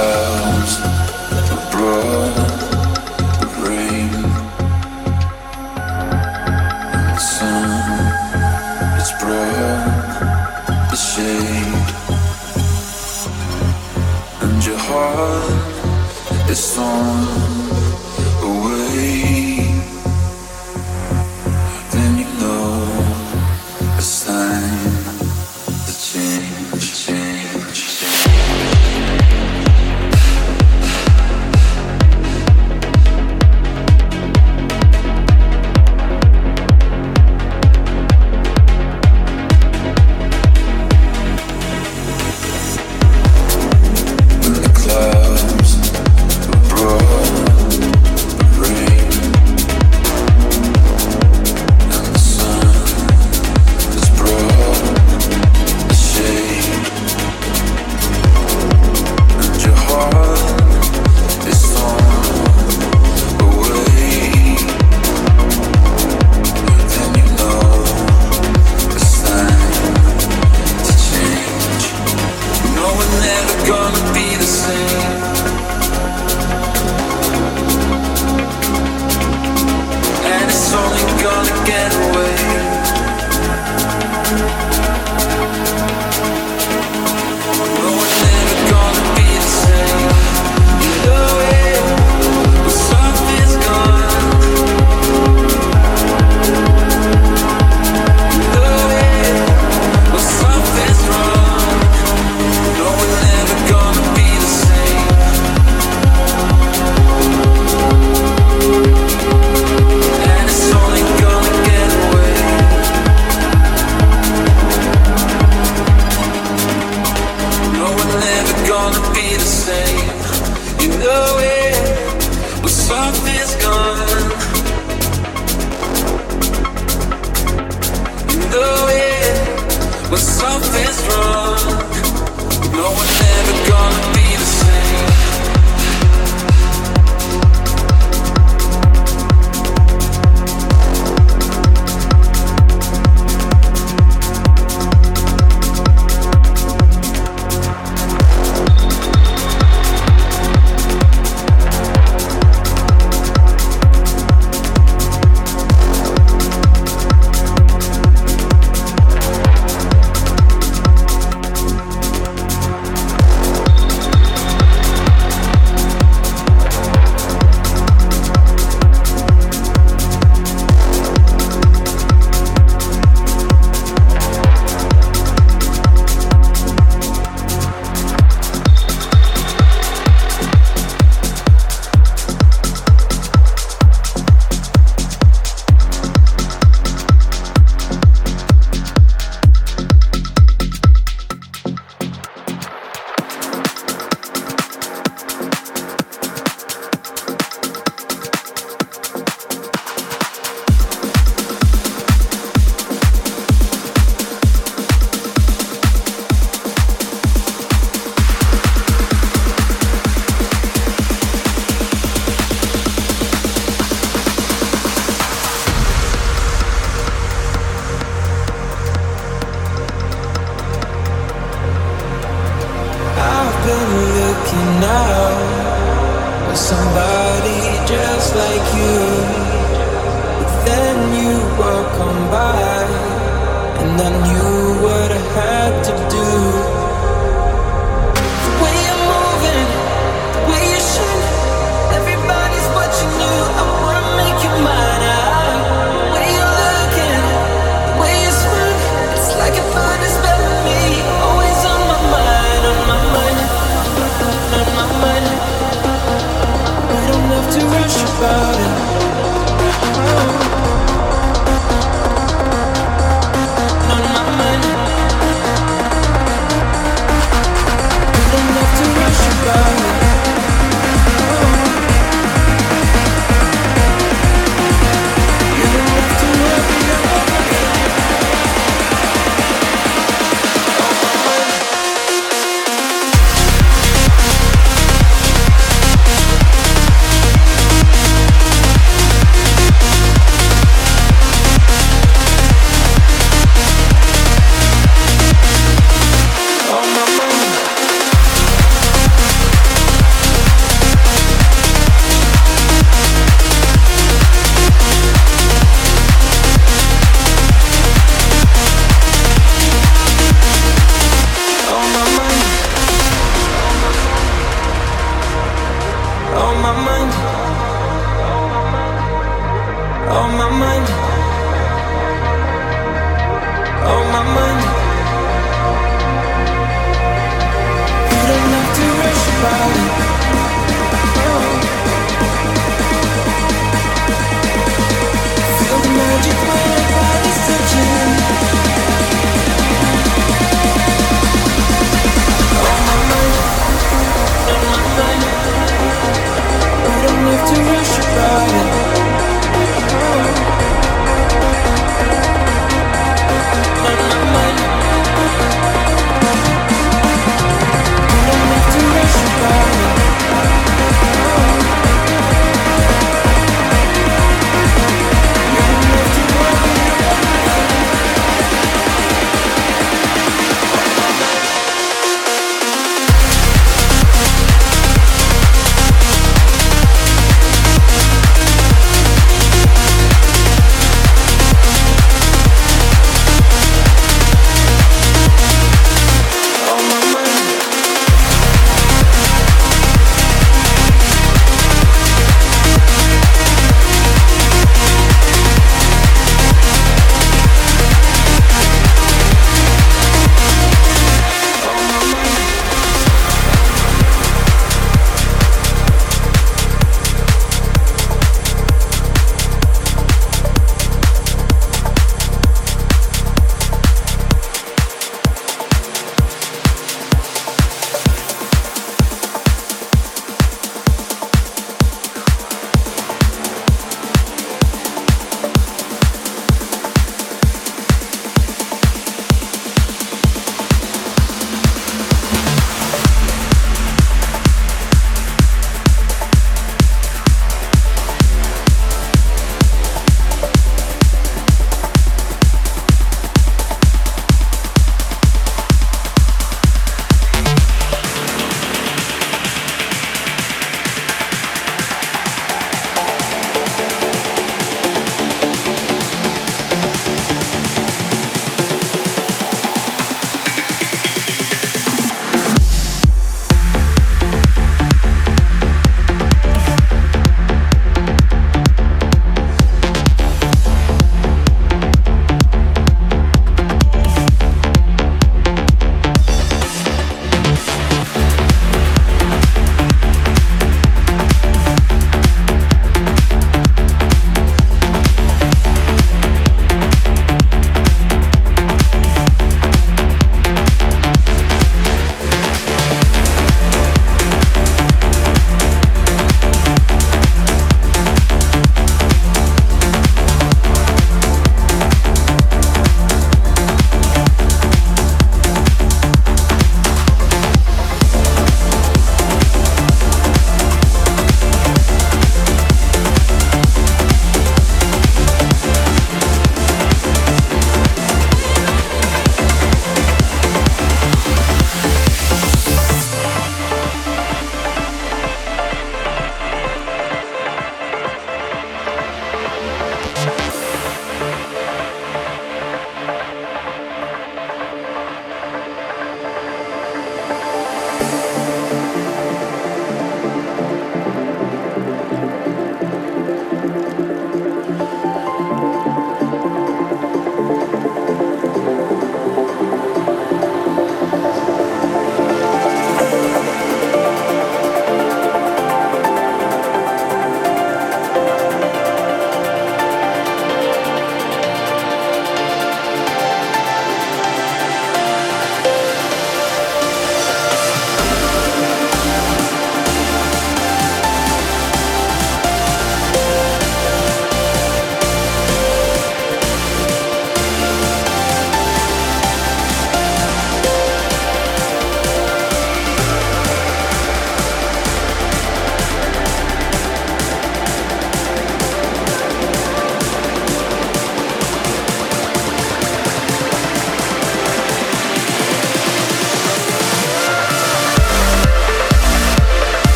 uh,